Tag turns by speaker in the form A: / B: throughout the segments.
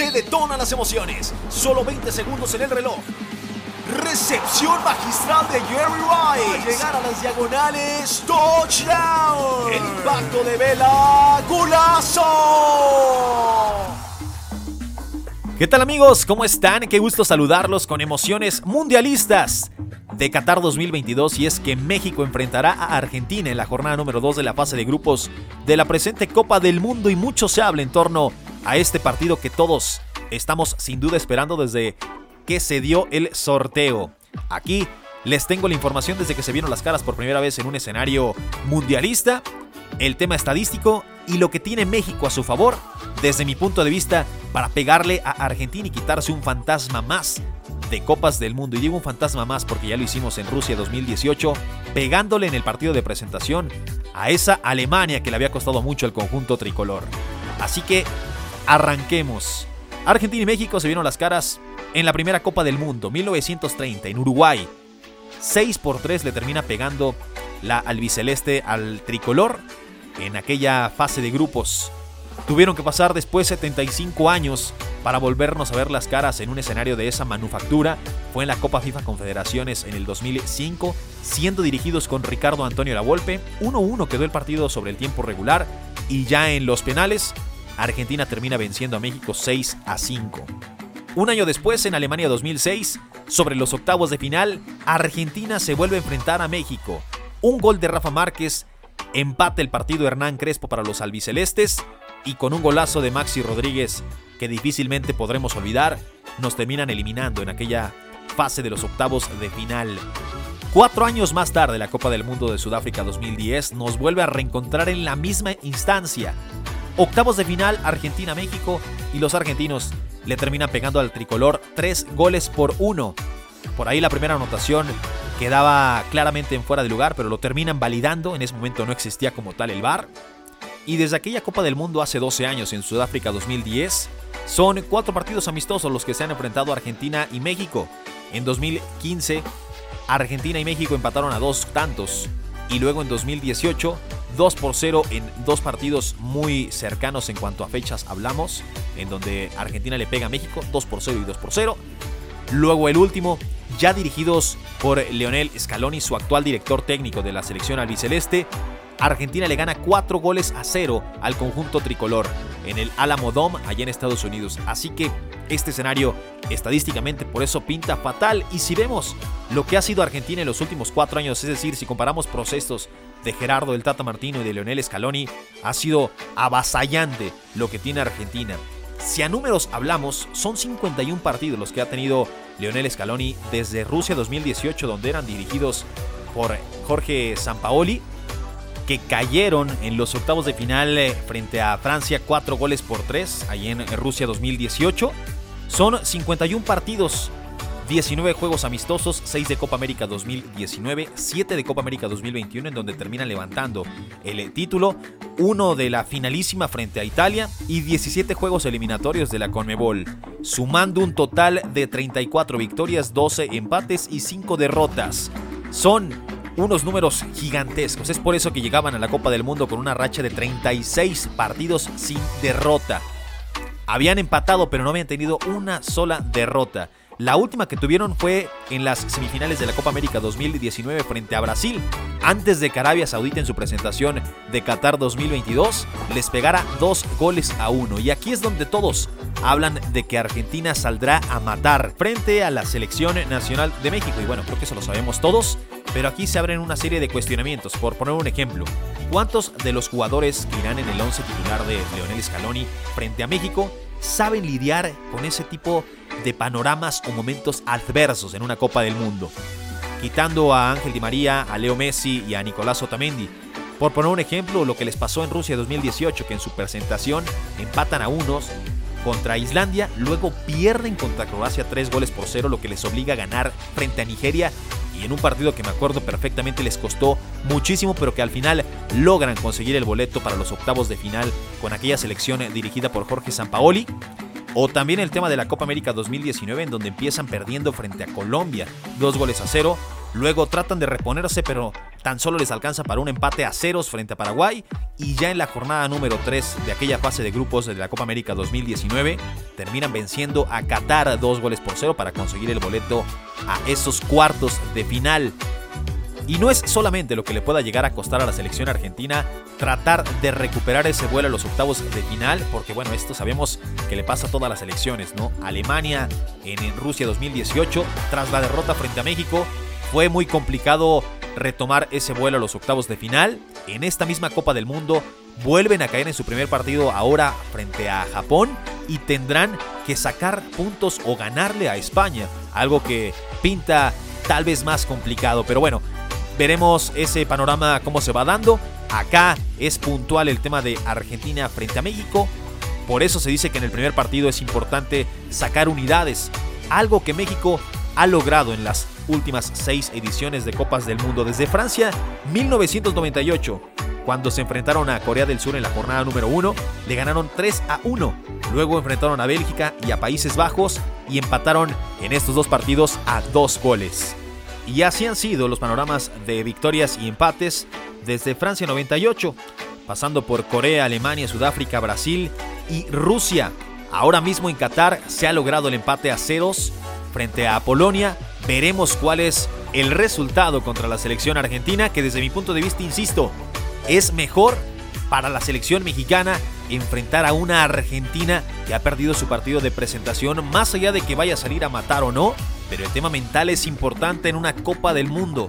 A: Se detonan las emociones. Solo 20 segundos en el reloj. Recepción magistral de Jerry Rice. llegar a las diagonales. Touchdown. El impacto de Vela. Gulazo. ¿Qué tal amigos? ¿Cómo están? Qué gusto saludarlos con emociones mundialistas de Qatar 2022 y es que México enfrentará a Argentina en la jornada número 2 de la fase de grupos de la presente Copa del Mundo y mucho se habla en torno a este partido que todos estamos sin duda esperando desde que se dio el sorteo. Aquí les tengo la información desde que se vieron las caras por primera vez en un escenario mundialista, el tema estadístico y lo que tiene México a su favor, desde mi punto de vista, para pegarle a Argentina y quitarse un fantasma más de Copas del Mundo. Y digo un fantasma más porque ya lo hicimos en Rusia 2018, pegándole en el partido de presentación a esa Alemania que le había costado mucho el conjunto tricolor. Así que arranquemos. Argentina y México se vieron las caras en la primera Copa del Mundo, 1930, en Uruguay. 6 por 3 le termina pegando la albiceleste al tricolor en aquella fase de grupos. Tuvieron que pasar después 75 años para volvernos a ver las caras en un escenario de esa manufactura. Fue en la Copa FIFA Confederaciones en el 2005, siendo dirigidos con Ricardo Antonio Lavolpe. 1-1 quedó el partido sobre el tiempo regular y ya en los penales, Argentina termina venciendo a México 6 a 5. Un año después, en Alemania 2006, sobre los octavos de final, Argentina se vuelve a enfrentar a México. Un gol de Rafa Márquez empate el partido Hernán Crespo para los albicelestes y con un golazo de Maxi Rodríguez que difícilmente podremos olvidar, nos terminan eliminando en aquella fase de los octavos de final. Cuatro años más tarde, la Copa del Mundo de Sudáfrica 2010 nos vuelve a reencontrar en la misma instancia. Octavos de final Argentina-México y los argentinos le terminan pegando al tricolor tres goles por uno. Por ahí la primera anotación quedaba claramente en fuera de lugar, pero lo terminan validando. En ese momento no existía como tal el VAR. Y desde aquella Copa del Mundo hace 12 años en Sudáfrica 2010, son cuatro partidos amistosos los que se han enfrentado Argentina y México. En 2015, Argentina y México empataron a dos tantos. Y luego en 2018, 2 por 0 en dos partidos muy cercanos en cuanto a fechas hablamos, en donde Argentina le pega a México 2 por 0 y 2 por 0. Luego el último, ya dirigidos por Leonel Scaloni, su actual director técnico de la selección albiceleste, Argentina le gana 4 goles a 0 al conjunto tricolor en el Alamo Dome allá en Estados Unidos. Así que este escenario estadísticamente por eso pinta fatal. Y si vemos lo que ha sido Argentina en los últimos 4 años, es decir, si comparamos procesos de Gerardo del Tata Martino y de Leonel Scaloni, ha sido avasallante lo que tiene Argentina. Si a números hablamos, son 51 partidos los que ha tenido Leonel Scaloni desde Rusia 2018, donde eran dirigidos por Jorge Sampaoli que cayeron en los octavos de final eh, frente a Francia, cuatro goles por tres, ahí en Rusia 2018. Son 51 partidos, 19 juegos amistosos, 6 de Copa América 2019, 7 de Copa América 2021, en donde terminan levantando el título, uno de la finalísima frente a Italia y 17 juegos eliminatorios de la Conmebol, sumando un total de 34 victorias, 12 empates y 5 derrotas. Son unos números gigantescos. Es por eso que llegaban a la Copa del Mundo con una racha de 36 partidos sin derrota. Habían empatado, pero no habían tenido una sola derrota. La última que tuvieron fue en las semifinales de la Copa América 2019 frente a Brasil. Antes de que Arabia Saudita en su presentación de Qatar 2022 les pegara dos goles a uno. Y aquí es donde todos hablan de que Argentina saldrá a matar frente a la selección nacional de México. Y bueno, creo que eso lo sabemos todos. Pero aquí se abren una serie de cuestionamientos. Por poner un ejemplo, ¿cuántos de los jugadores que irán en el 11 titular de Leonel Scaloni frente a México saben lidiar con ese tipo de panoramas o momentos adversos en una Copa del Mundo? Quitando a Ángel Di María, a Leo Messi y a Nicolás Otamendi. Por poner un ejemplo, lo que les pasó en Rusia 2018, que en su presentación empatan a unos contra Islandia, luego pierden contra Croacia 3 goles por 0, lo que les obliga a ganar frente a Nigeria y en un partido que me acuerdo perfectamente les costó muchísimo, pero que al final logran conseguir el boleto para los octavos de final con aquella selección dirigida por Jorge Sampaoli. O también el tema de la Copa América 2019 en donde empiezan perdiendo frente a Colombia, dos goles a cero, Luego tratan de reponerse, pero tan solo les alcanza para un empate a ceros frente a Paraguay. Y ya en la jornada número 3 de aquella fase de grupos de la Copa América 2019, terminan venciendo a Qatar dos goles por cero para conseguir el boleto a esos cuartos de final. Y no es solamente lo que le pueda llegar a costar a la selección argentina tratar de recuperar ese vuelo a los octavos de final, porque bueno, esto sabemos que le pasa a todas las selecciones, ¿no? Alemania en, en Rusia 2018, tras la derrota frente a México, fue muy complicado retomar ese vuelo a los octavos de final. En esta misma Copa del Mundo vuelven a caer en su primer partido ahora frente a Japón y tendrán que sacar puntos o ganarle a España, algo que pinta tal vez más complicado, pero bueno, veremos ese panorama cómo se va dando. Acá es puntual el tema de Argentina frente a México, por eso se dice que en el primer partido es importante sacar unidades, algo que México ha logrado en las últimas seis ediciones de Copas del Mundo desde Francia 1998. Cuando se enfrentaron a Corea del Sur en la jornada número 1, le ganaron 3 a 1. Luego enfrentaron a Bélgica y a Países Bajos y empataron en estos dos partidos a dos goles. Y así han sido los panoramas de victorias y empates desde Francia 98, pasando por Corea, Alemania, Sudáfrica, Brasil y Rusia. Ahora mismo en Qatar se ha logrado el empate a ceros frente a Polonia. Veremos cuál es el resultado contra la selección argentina, que desde mi punto de vista, insisto, es mejor para la selección mexicana enfrentar a una Argentina que ha perdido su partido de presentación, más allá de que vaya a salir a matar o no, pero el tema mental es importante en una Copa del Mundo.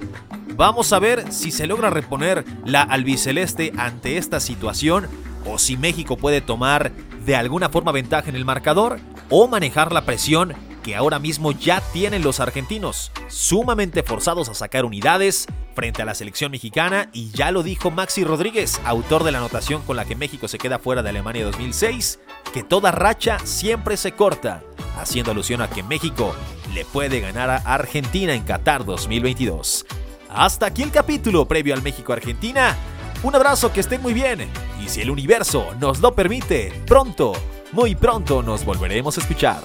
A: Vamos a ver si se logra reponer la albiceleste ante esta situación o si México puede tomar de alguna forma ventaja en el marcador o manejar la presión que ahora mismo ya tienen los argentinos, sumamente forzados a sacar unidades frente a la selección mexicana y ya lo dijo Maxi Rodríguez, autor de la anotación con la que México se queda fuera de Alemania 2006, que toda racha siempre se corta, haciendo alusión a que México le puede ganar a Argentina en Qatar 2022. Hasta aquí el capítulo previo al México-Argentina. Un abrazo, que estén muy bien. Y si el universo nos lo permite, pronto, muy pronto nos volveremos a escuchar.